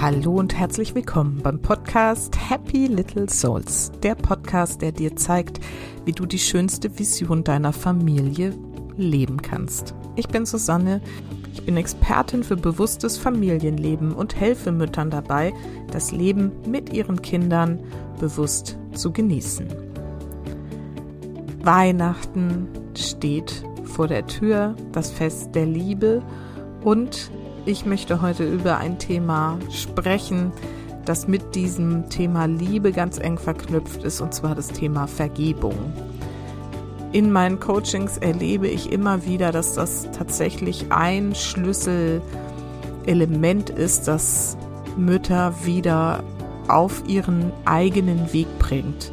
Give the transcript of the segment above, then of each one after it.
Hallo und herzlich willkommen beim Podcast Happy Little Souls, der Podcast, der dir zeigt, wie du die schönste Vision deiner Familie leben kannst. Ich bin Susanne, ich bin Expertin für bewusstes Familienleben und helfe Müttern dabei, das Leben mit ihren Kindern bewusst zu genießen. Weihnachten steht vor der Tür, das Fest der Liebe und ich möchte heute über ein Thema sprechen, das mit diesem Thema Liebe ganz eng verknüpft ist, und zwar das Thema Vergebung. In meinen Coachings erlebe ich immer wieder, dass das tatsächlich ein Schlüsselelement ist, das Mütter wieder auf ihren eigenen Weg bringt.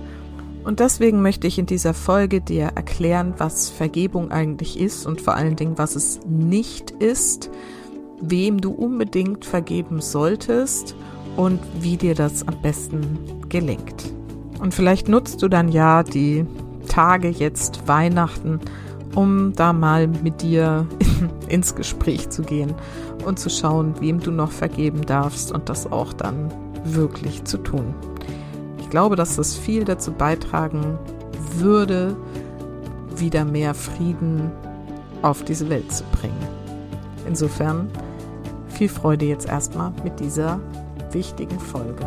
Und deswegen möchte ich in dieser Folge dir erklären, was Vergebung eigentlich ist und vor allen Dingen, was es nicht ist wem du unbedingt vergeben solltest und wie dir das am besten gelingt. Und vielleicht nutzt du dann ja die Tage jetzt Weihnachten, um da mal mit dir ins Gespräch zu gehen und zu schauen, wem du noch vergeben darfst und das auch dann wirklich zu tun. Ich glaube, dass das viel dazu beitragen würde, wieder mehr Frieden auf diese Welt zu bringen. Insofern viel Freude jetzt erstmal mit dieser wichtigen Folge.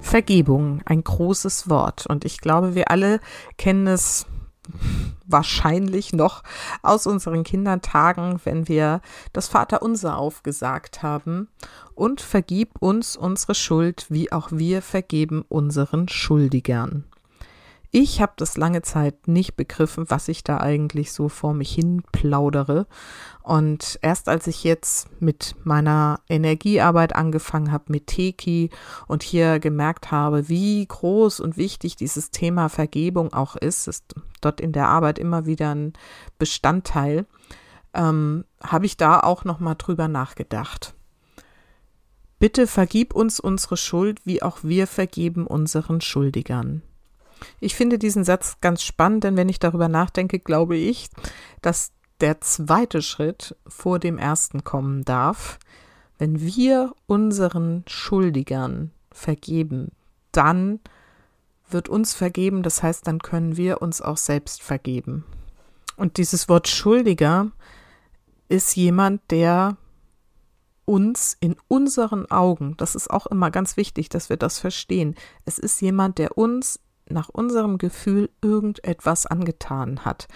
Vergebung, ein großes Wort. Und ich glaube, wir alle kennen es wahrscheinlich noch aus unseren Kindertagen, wenn wir das Vaterunser aufgesagt haben. Und vergib uns unsere Schuld, wie auch wir vergeben unseren Schuldigern. Ich habe das lange Zeit nicht begriffen, was ich da eigentlich so vor mich hin plaudere. Und erst als ich jetzt mit meiner Energiearbeit angefangen habe, mit Teki und hier gemerkt habe, wie groß und wichtig dieses Thema Vergebung auch ist, ist dort in der Arbeit immer wieder ein Bestandteil, ähm, habe ich da auch nochmal drüber nachgedacht. Bitte vergib uns unsere Schuld, wie auch wir vergeben unseren Schuldigern. Ich finde diesen Satz ganz spannend, denn wenn ich darüber nachdenke, glaube ich, dass der zweite Schritt vor dem ersten kommen darf. Wenn wir unseren Schuldigern vergeben, dann wird uns vergeben, das heißt, dann können wir uns auch selbst vergeben. Und dieses Wort Schuldiger ist jemand, der uns in unseren Augen, das ist auch immer ganz wichtig, dass wir das verstehen, es ist jemand, der uns nach unserem Gefühl irgendetwas angetan hat.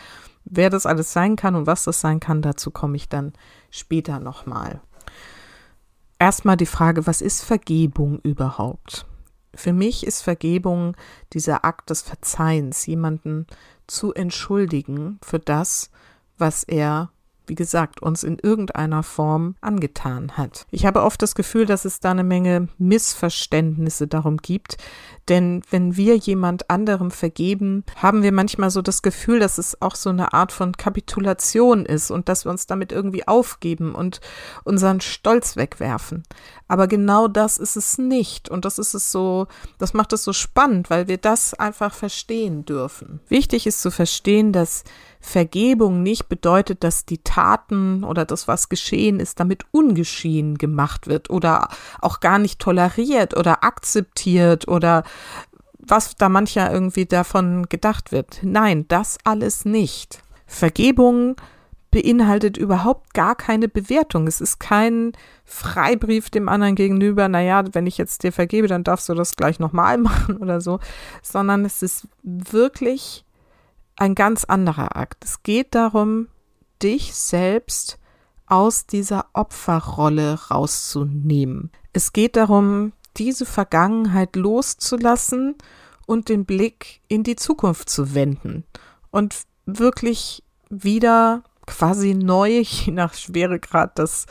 Wer das alles sein kann und was das sein kann, dazu komme ich dann später nochmal. Erstmal die Frage, was ist Vergebung überhaupt? Für mich ist Vergebung dieser Akt des Verzeihens, jemanden zu entschuldigen für das, was er wie gesagt, uns in irgendeiner Form angetan hat. Ich habe oft das Gefühl, dass es da eine Menge Missverständnisse darum gibt, denn wenn wir jemand anderem vergeben, haben wir manchmal so das Gefühl, dass es auch so eine Art von Kapitulation ist und dass wir uns damit irgendwie aufgeben und unseren Stolz wegwerfen. Aber genau das ist es nicht. Und das ist es so, das macht es so spannend, weil wir das einfach verstehen dürfen. Wichtig ist zu verstehen, dass Vergebung nicht bedeutet, dass die Taten oder das, was geschehen ist, damit ungeschehen gemacht wird oder auch gar nicht toleriert oder akzeptiert oder was da mancher irgendwie davon gedacht wird. Nein, das alles nicht. Vergebung beinhaltet überhaupt gar keine Bewertung. Es ist kein Freibrief dem anderen gegenüber, naja, wenn ich jetzt dir vergebe, dann darfst du das gleich nochmal machen oder so, sondern es ist wirklich ein ganz anderer Akt. Es geht darum, dich selbst aus dieser Opferrolle rauszunehmen. Es geht darum, diese Vergangenheit loszulassen und den Blick in die Zukunft zu wenden und wirklich wieder quasi neu, je nach Schweregrad des,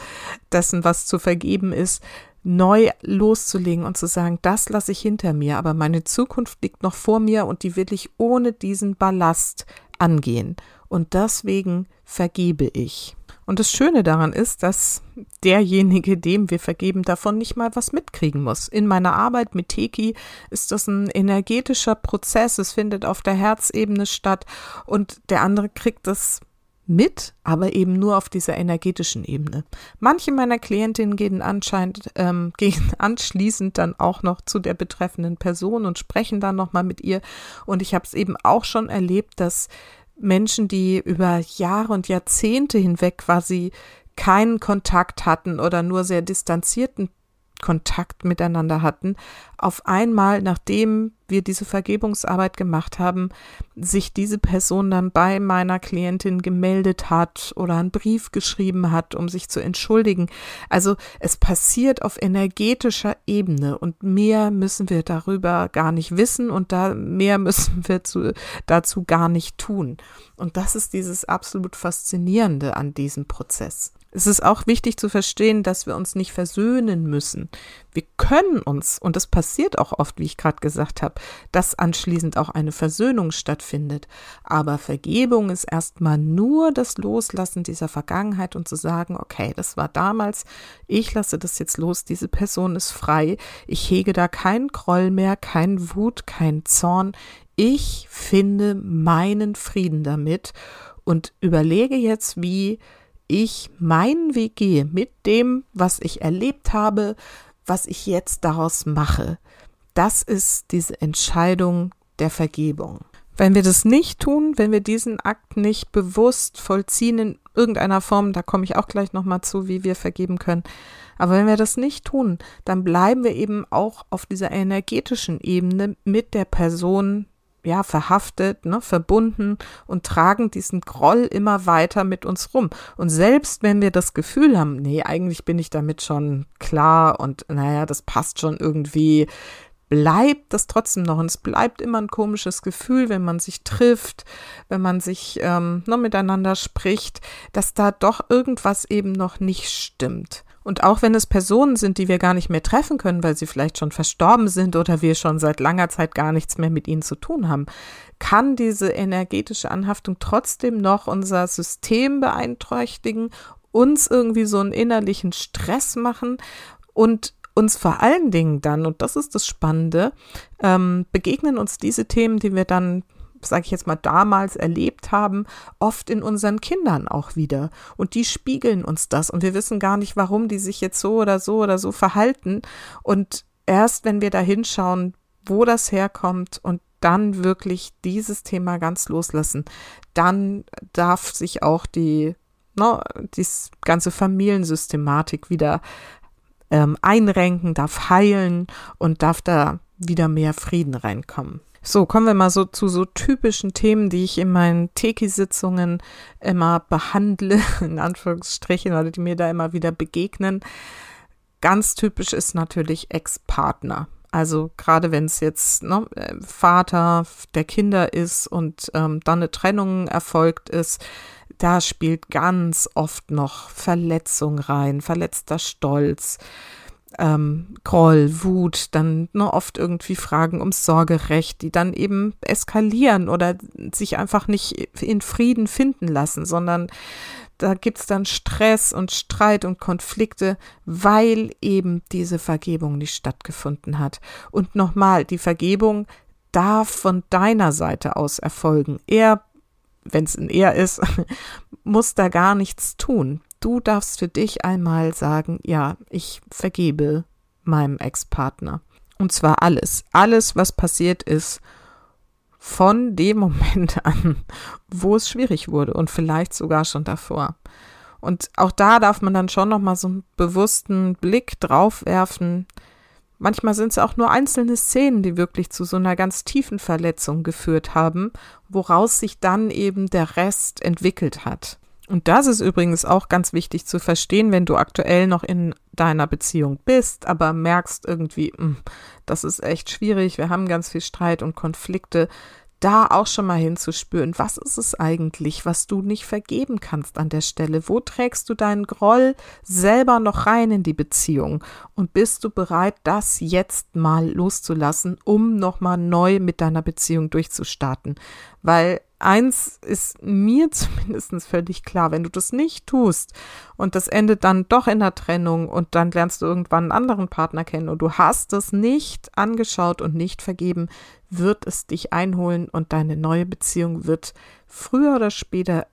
dessen, was zu vergeben ist, neu loszulegen und zu sagen, das lasse ich hinter mir, aber meine Zukunft liegt noch vor mir und die will ich ohne diesen Ballast angehen, und deswegen vergebe ich. Und das Schöne daran ist, dass derjenige, dem wir vergeben, davon nicht mal was mitkriegen muss. In meiner Arbeit mit Teki ist das ein energetischer Prozess. Es findet auf der Herzebene statt und der andere kriegt das mit, aber eben nur auf dieser energetischen Ebene. Manche meiner Klientinnen gehen anscheinend ähm, gehen anschließend dann auch noch zu der betreffenden Person und sprechen dann noch mal mit ihr. Und ich habe es eben auch schon erlebt, dass Menschen, die über Jahre und Jahrzehnte hinweg quasi keinen Kontakt hatten oder nur sehr distanzierten Kontakt miteinander hatten, auf einmal, nachdem wir diese Vergebungsarbeit gemacht haben, sich diese Person dann bei meiner Klientin gemeldet hat oder einen Brief geschrieben hat, um sich zu entschuldigen. Also es passiert auf energetischer Ebene und mehr müssen wir darüber gar nicht wissen und da mehr müssen wir zu, dazu gar nicht tun. Und das ist dieses absolut Faszinierende an diesem Prozess. Es ist auch wichtig zu verstehen, dass wir uns nicht versöhnen müssen. Wir können uns, und das passiert auch oft, wie ich gerade gesagt habe, dass anschließend auch eine Versöhnung stattfindet. Aber Vergebung ist erstmal nur das Loslassen dieser Vergangenheit und zu sagen, okay, das war damals, ich lasse das jetzt los, diese Person ist frei, ich hege da keinen Groll mehr, keinen Wut, keinen Zorn. Ich finde meinen Frieden damit und überlege jetzt, wie ich meinen Weg gehe mit dem, was ich erlebt habe, was ich jetzt daraus mache. Das ist diese Entscheidung der Vergebung. Wenn wir das nicht tun, wenn wir diesen Akt nicht bewusst vollziehen in irgendeiner Form, da komme ich auch gleich nochmal zu, wie wir vergeben können. Aber wenn wir das nicht tun, dann bleiben wir eben auch auf dieser energetischen Ebene mit der Person, ja, verhaftet, ne, verbunden und tragen diesen Groll immer weiter mit uns rum. Und selbst wenn wir das Gefühl haben, nee, eigentlich bin ich damit schon klar und naja, das passt schon irgendwie, bleibt das trotzdem noch. Und es bleibt immer ein komisches Gefühl, wenn man sich trifft, wenn man sich ähm, noch miteinander spricht, dass da doch irgendwas eben noch nicht stimmt. Und auch wenn es Personen sind, die wir gar nicht mehr treffen können, weil sie vielleicht schon verstorben sind oder wir schon seit langer Zeit gar nichts mehr mit ihnen zu tun haben, kann diese energetische Anhaftung trotzdem noch unser System beeinträchtigen, uns irgendwie so einen innerlichen Stress machen und uns vor allen Dingen dann, und das ist das Spannende, ähm, begegnen uns diese Themen, die wir dann sage ich jetzt mal, damals erlebt haben, oft in unseren Kindern auch wieder. Und die spiegeln uns das. Und wir wissen gar nicht, warum die sich jetzt so oder so oder so verhalten. Und erst wenn wir da hinschauen, wo das herkommt und dann wirklich dieses Thema ganz loslassen, dann darf sich auch die, ne, die ganze Familiensystematik wieder ähm, einrenken, darf heilen und darf da wieder mehr Frieden reinkommen. So, kommen wir mal so zu so typischen Themen, die ich in meinen Teki-Sitzungen immer behandle, in Anführungsstrichen, oder die mir da immer wieder begegnen. Ganz typisch ist natürlich Ex-Partner. Also gerade wenn es jetzt ne, Vater der Kinder ist und ähm, dann eine Trennung erfolgt ist, da spielt ganz oft noch Verletzung rein, verletzter Stolz, ähm, Groll, Wut, dann ne, oft irgendwie Fragen ums Sorgerecht, die dann eben eskalieren oder sich einfach nicht in Frieden finden lassen, sondern da gibt's dann Stress und Streit und Konflikte, weil eben diese Vergebung nicht stattgefunden hat. Und nochmal, die Vergebung darf von deiner Seite aus erfolgen. Er, wenn es ein Er ist, muss da gar nichts tun. Du darfst für dich einmal sagen, ja, ich vergebe meinem Ex-Partner. Und zwar alles. Alles, was passiert ist, von dem Moment an, wo es schwierig wurde und vielleicht sogar schon davor. Und auch da darf man dann schon nochmal so einen bewussten Blick drauf werfen. Manchmal sind es auch nur einzelne Szenen, die wirklich zu so einer ganz tiefen Verletzung geführt haben, woraus sich dann eben der Rest entwickelt hat. Und das ist übrigens auch ganz wichtig zu verstehen, wenn du aktuell noch in deiner Beziehung bist, aber merkst irgendwie, hm, das ist echt schwierig, wir haben ganz viel Streit und Konflikte, da auch schon mal hinzuspüren, was ist es eigentlich, was du nicht vergeben kannst an der Stelle? Wo trägst du deinen Groll selber noch rein in die Beziehung? Und bist du bereit, das jetzt mal loszulassen, um nochmal neu mit deiner Beziehung durchzustarten? Weil eins ist mir zumindest völlig klar, wenn du das nicht tust und das endet dann doch in der Trennung und dann lernst du irgendwann einen anderen Partner kennen und du hast es nicht angeschaut und nicht vergeben, wird es dich einholen und deine neue Beziehung wird früher oder später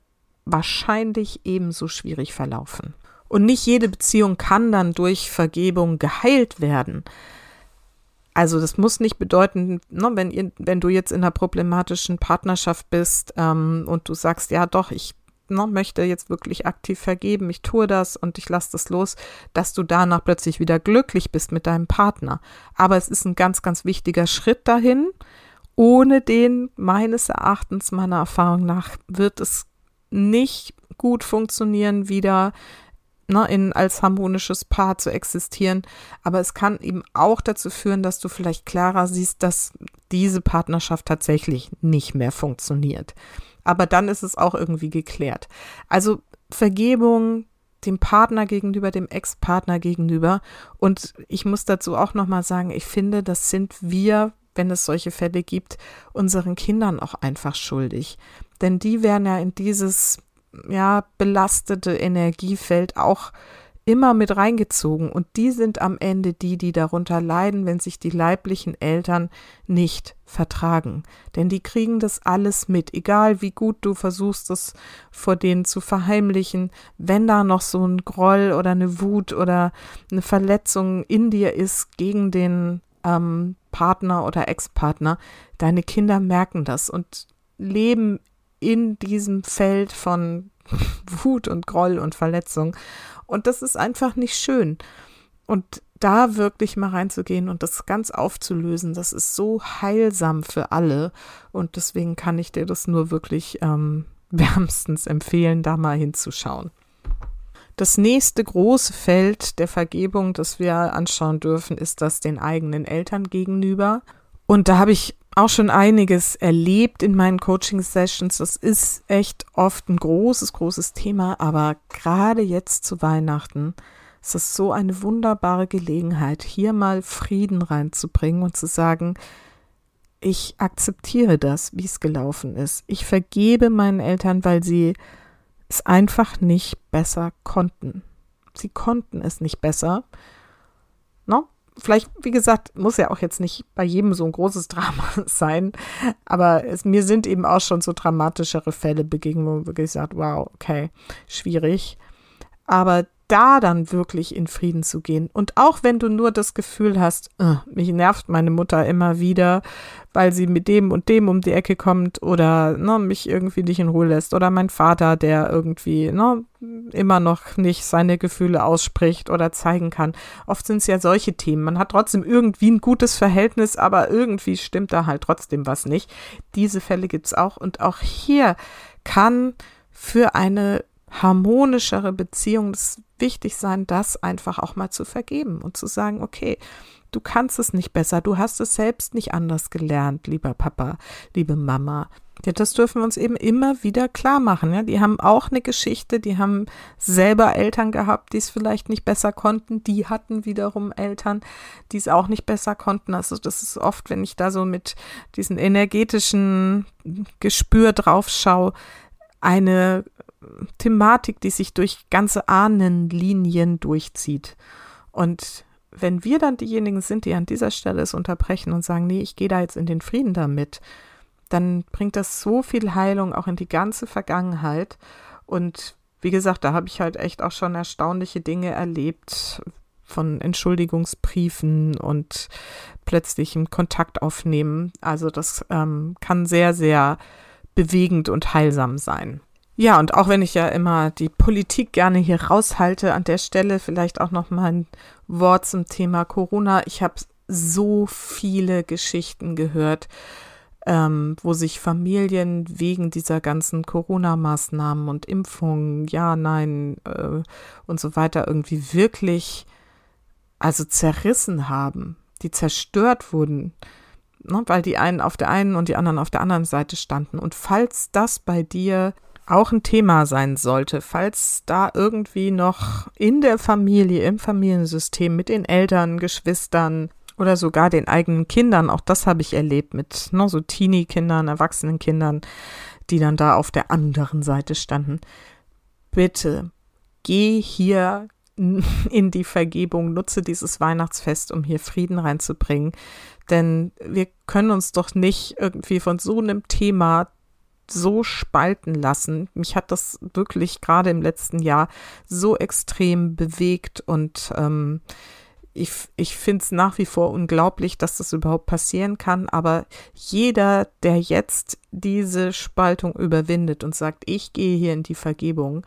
wahrscheinlich ebenso schwierig verlaufen. Und nicht jede Beziehung kann dann durch Vergebung geheilt werden. Also das muss nicht bedeuten, ne, wenn, ihr, wenn du jetzt in einer problematischen Partnerschaft bist ähm, und du sagst, ja doch, ich ne, möchte jetzt wirklich aktiv vergeben, ich tue das und ich lasse das los, dass du danach plötzlich wieder glücklich bist mit deinem Partner. Aber es ist ein ganz, ganz wichtiger Schritt dahin. Ohne den, meines Erachtens, meiner Erfahrung nach, wird es nicht gut funktionieren, wieder ne, in, als harmonisches Paar zu existieren. Aber es kann eben auch dazu führen, dass du vielleicht klarer siehst, dass diese Partnerschaft tatsächlich nicht mehr funktioniert. Aber dann ist es auch irgendwie geklärt. Also Vergebung dem Partner gegenüber, dem Ex-Partner gegenüber. Und ich muss dazu auch nochmal sagen, ich finde, das sind wir, wenn es solche Fälle gibt, unseren Kindern auch einfach schuldig. Denn die werden ja in dieses ja, belastete Energiefeld auch immer mit reingezogen. Und die sind am Ende die, die darunter leiden, wenn sich die leiblichen Eltern nicht vertragen. Denn die kriegen das alles mit, egal wie gut du versuchst, es vor denen zu verheimlichen. Wenn da noch so ein Groll oder eine Wut oder eine Verletzung in dir ist gegen den ähm, Partner oder Ex-Partner, deine Kinder merken das und leben in diesem Feld von Wut und Groll und Verletzung. Und das ist einfach nicht schön. Und da wirklich mal reinzugehen und das ganz aufzulösen, das ist so heilsam für alle. Und deswegen kann ich dir das nur wirklich ähm, wärmstens empfehlen, da mal hinzuschauen. Das nächste große Feld der Vergebung, das wir anschauen dürfen, ist das den eigenen Eltern gegenüber. Und da habe ich auch schon einiges erlebt in meinen Coaching-Sessions. Das ist echt oft ein großes, großes Thema, aber gerade jetzt zu Weihnachten ist es so eine wunderbare Gelegenheit, hier mal Frieden reinzubringen und zu sagen, ich akzeptiere das, wie es gelaufen ist. Ich vergebe meinen Eltern, weil sie es einfach nicht besser konnten. Sie konnten es nicht besser. No? Vielleicht, wie gesagt, muss ja auch jetzt nicht bei jedem so ein großes Drama sein, aber es, mir sind eben auch schon so dramatischere Fälle begegnet, wo man wirklich sagt, wow, okay, schwierig. Aber da dann wirklich in Frieden zu gehen. Und auch wenn du nur das Gefühl hast, uh, mich nervt meine Mutter immer wieder, weil sie mit dem und dem um die Ecke kommt oder ne, mich irgendwie nicht in Ruhe lässt oder mein Vater, der irgendwie ne, immer noch nicht seine Gefühle ausspricht oder zeigen kann. Oft sind es ja solche Themen. Man hat trotzdem irgendwie ein gutes Verhältnis, aber irgendwie stimmt da halt trotzdem was nicht. Diese Fälle gibt es auch. Und auch hier kann für eine harmonischere Beziehung es wichtig sein, das einfach auch mal zu vergeben und zu sagen, okay, du kannst es nicht besser, du hast es selbst nicht anders gelernt, lieber Papa, liebe Mama. Ja, das dürfen wir uns eben immer wieder klar machen. Ja, die haben auch eine Geschichte, die haben selber Eltern gehabt, die es vielleicht nicht besser konnten. Die hatten wiederum Eltern, die es auch nicht besser konnten. Also das ist oft, wenn ich da so mit diesem energetischen Gespür drauf schaue, eine Thematik, die sich durch ganze Ahnenlinien durchzieht. Und wenn wir dann diejenigen sind, die an dieser Stelle es unterbrechen und sagen, nee, ich gehe da jetzt in den Frieden damit, dann bringt das so viel Heilung auch in die ganze Vergangenheit. Und wie gesagt, da habe ich halt echt auch schon erstaunliche Dinge erlebt von Entschuldigungsbriefen und plötzlichem Kontakt aufnehmen. Also das ähm, kann sehr, sehr bewegend und heilsam sein. Ja, und auch wenn ich ja immer die Politik gerne hier raushalte, an der Stelle vielleicht auch noch mal ein Wort zum Thema Corona. Ich habe so viele Geschichten gehört, ähm, wo sich Familien wegen dieser ganzen Corona-Maßnahmen und Impfungen, ja, nein äh, und so weiter irgendwie wirklich also zerrissen haben, die zerstört wurden, ne, weil die einen auf der einen und die anderen auf der anderen Seite standen. Und falls das bei dir auch ein Thema sein sollte, falls da irgendwie noch in der Familie, im Familiensystem mit den Eltern, Geschwistern oder sogar den eigenen Kindern, auch das habe ich erlebt mit ne, so Teenie-Kindern, Erwachsenen Kindern, die dann da auf der anderen Seite standen. Bitte geh hier in die Vergebung, nutze dieses Weihnachtsfest, um hier Frieden reinzubringen. Denn wir können uns doch nicht irgendwie von so einem Thema so spalten lassen. Mich hat das wirklich gerade im letzten Jahr so extrem bewegt und ähm, ich, ich finde es nach wie vor unglaublich, dass das überhaupt passieren kann, aber jeder, der jetzt diese Spaltung überwindet und sagt, ich gehe hier in die Vergebung,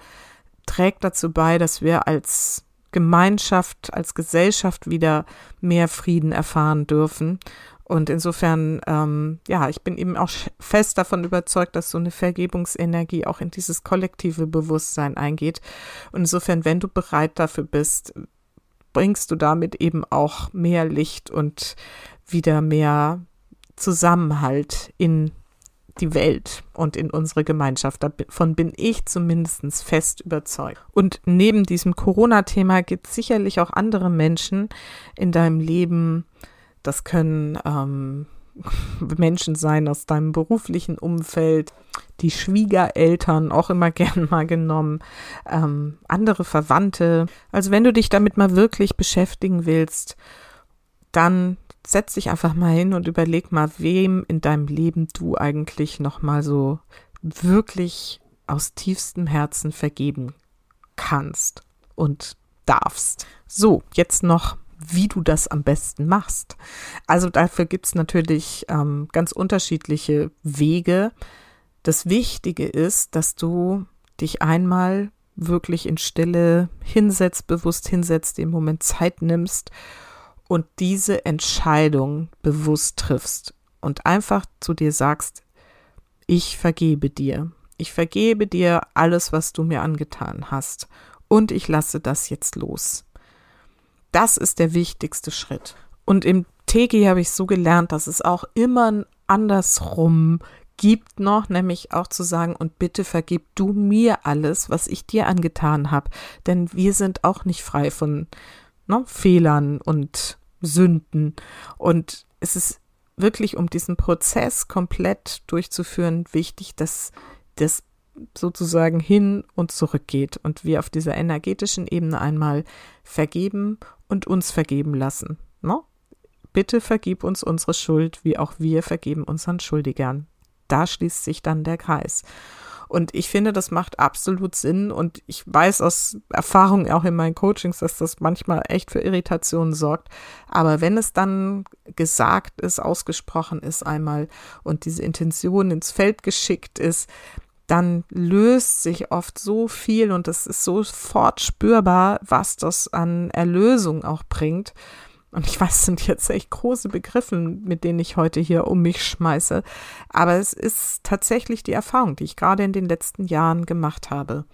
trägt dazu bei, dass wir als Gemeinschaft, als Gesellschaft wieder mehr Frieden erfahren dürfen. Und insofern, ähm, ja, ich bin eben auch fest davon überzeugt, dass so eine Vergebungsenergie auch in dieses kollektive Bewusstsein eingeht. Und insofern, wenn du bereit dafür bist, bringst du damit eben auch mehr Licht und wieder mehr Zusammenhalt in die Welt und in unsere Gemeinschaft. Davon bin ich zumindest fest überzeugt. Und neben diesem Corona-Thema gibt es sicherlich auch andere Menschen in deinem Leben. Das können ähm, Menschen sein aus deinem beruflichen Umfeld, die Schwiegereltern auch immer gern mal genommen, ähm, andere Verwandte. Also wenn du dich damit mal wirklich beschäftigen willst, dann setz dich einfach mal hin und überleg mal, wem in deinem Leben du eigentlich noch mal so wirklich aus tiefstem Herzen vergeben kannst und darfst. So, jetzt noch, wie du das am besten machst. Also dafür gibt es natürlich ähm, ganz unterschiedliche Wege. Das Wichtige ist, dass du dich einmal wirklich in Stille hinsetzt, bewusst hinsetzt, den Moment Zeit nimmst und diese Entscheidung bewusst triffst und einfach zu dir sagst, ich vergebe dir. Ich vergebe dir alles, was du mir angetan hast. Und ich lasse das jetzt los. Das ist der wichtigste Schritt. Und im TG habe ich so gelernt, dass es auch immer andersrum gibt noch, nämlich auch zu sagen, und bitte vergib du mir alles, was ich dir angetan habe. Denn wir sind auch nicht frei von ne, Fehlern und Sünden. Und es ist wirklich, um diesen Prozess komplett durchzuführen, wichtig, dass das sozusagen hin und zurück geht und wir auf dieser energetischen Ebene einmal vergeben und uns vergeben lassen. No? Bitte vergib uns unsere Schuld, wie auch wir vergeben unseren Schuldigern. Da schließt sich dann der Kreis. Und ich finde, das macht absolut Sinn. Und ich weiß aus Erfahrung auch in meinen Coachings, dass das manchmal echt für Irritationen sorgt. Aber wenn es dann gesagt ist, ausgesprochen ist einmal und diese Intention ins Feld geschickt ist, dann löst sich oft so viel und es ist sofort spürbar, was das an Erlösung auch bringt. Und ich weiß, es sind jetzt echt große Begriffe, mit denen ich heute hier um mich schmeiße. Aber es ist tatsächlich die Erfahrung, die ich gerade in den letzten Jahren gemacht habe.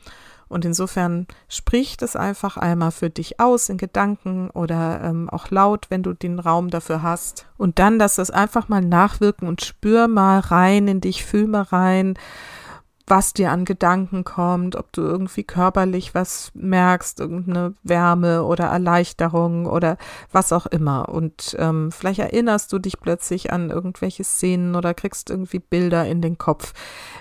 Und insofern sprich das einfach einmal für dich aus in Gedanken oder ähm, auch laut, wenn du den Raum dafür hast. Und dann lass das einfach mal nachwirken und spür mal rein in dich, fühl mal rein was dir an Gedanken kommt, ob du irgendwie körperlich was merkst, irgendeine Wärme oder Erleichterung oder was auch immer. Und ähm, vielleicht erinnerst du dich plötzlich an irgendwelche Szenen oder kriegst irgendwie Bilder in den Kopf.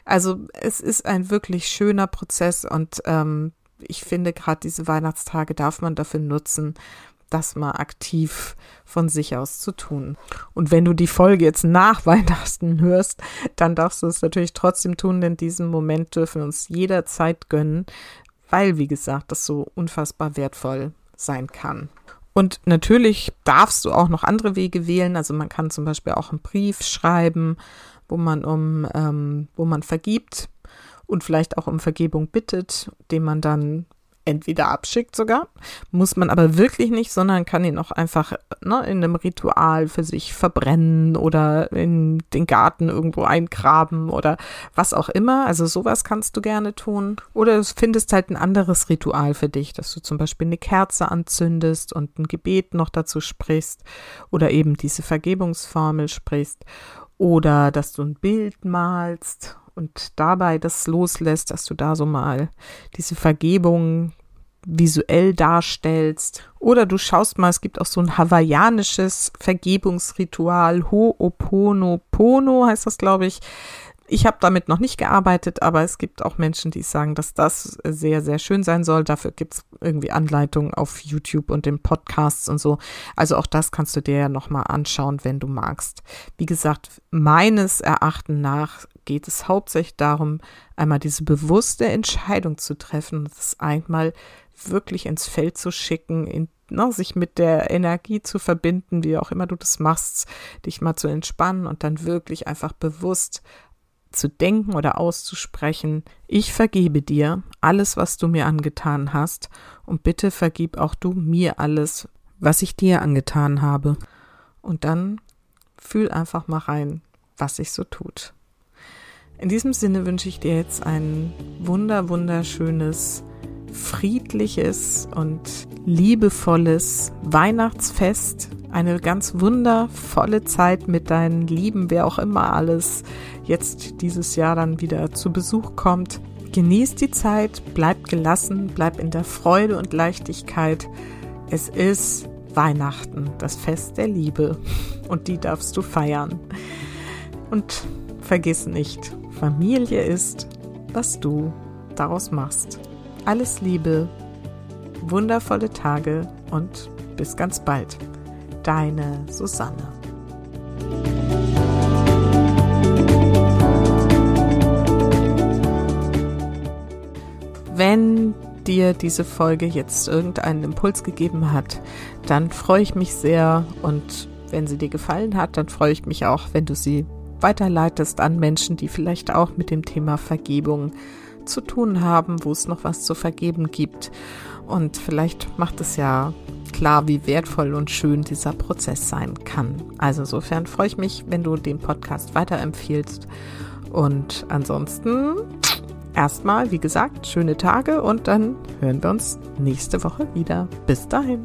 Also es ist ein wirklich schöner Prozess und ähm, ich finde gerade diese Weihnachtstage darf man dafür nutzen, das mal aktiv von sich aus zu tun. Und wenn du die Folge jetzt nach Weihnachten hörst, dann darfst du es natürlich trotzdem tun, denn diesen Moment dürfen wir uns jederzeit gönnen, weil, wie gesagt, das so unfassbar wertvoll sein kann. Und natürlich darfst du auch noch andere Wege wählen. Also man kann zum Beispiel auch einen Brief schreiben, wo man um, ähm, wo man vergibt und vielleicht auch um Vergebung bittet, den man dann entweder abschickt sogar, muss man aber wirklich nicht, sondern kann ihn auch einfach ne, in einem Ritual für sich verbrennen oder in den Garten irgendwo eingraben oder was auch immer. Also sowas kannst du gerne tun. Oder du findest halt ein anderes Ritual für dich, dass du zum Beispiel eine Kerze anzündest und ein Gebet noch dazu sprichst oder eben diese Vergebungsformel sprichst oder dass du ein Bild malst und dabei das loslässt, dass du da so mal diese Vergebung visuell darstellst. Oder du schaust mal, es gibt auch so ein hawaiianisches Vergebungsritual, Ho'oponopono heißt das, glaube ich. Ich habe damit noch nicht gearbeitet, aber es gibt auch Menschen, die sagen, dass das sehr, sehr schön sein soll. Dafür gibt es irgendwie Anleitungen auf YouTube und in Podcasts und so. Also auch das kannst du dir ja nochmal anschauen, wenn du magst. Wie gesagt, meines Erachtens nach geht es hauptsächlich darum, einmal diese bewusste Entscheidung zu treffen, das einmal wirklich ins Feld zu schicken, in, na, ne, sich mit der Energie zu verbinden, wie auch immer du das machst, dich mal zu entspannen und dann wirklich einfach bewusst zu denken oder auszusprechen, ich vergebe dir alles, was du mir angetan hast, und bitte vergib auch du mir alles, was ich dir angetan habe. Und dann fühl einfach mal rein, was sich so tut. In diesem Sinne wünsche ich dir jetzt ein wunder, wunderschönes, friedliches und liebevolles Weihnachtsfest eine ganz wundervolle Zeit mit deinen Lieben, wer auch immer alles jetzt dieses Jahr dann wieder zu Besuch kommt. Genieß die Zeit, bleib gelassen, bleib in der Freude und Leichtigkeit. Es ist Weihnachten, das Fest der Liebe und die darfst du feiern. Und vergiss nicht, Familie ist, was du daraus machst. Alles Liebe, wundervolle Tage und bis ganz bald deine Susanne. Wenn dir diese Folge jetzt irgendeinen Impuls gegeben hat, dann freue ich mich sehr und wenn sie dir gefallen hat, dann freue ich mich auch, wenn du sie weiterleitest an Menschen, die vielleicht auch mit dem Thema Vergebung zu tun haben, wo es noch was zu vergeben gibt. Und vielleicht macht es ja klar, wie wertvoll und schön dieser Prozess sein kann. Also insofern freue ich mich, wenn du den Podcast weiterempfiehlst. Und ansonsten erstmal, wie gesagt, schöne Tage und dann hören wir uns nächste Woche wieder. Bis dahin.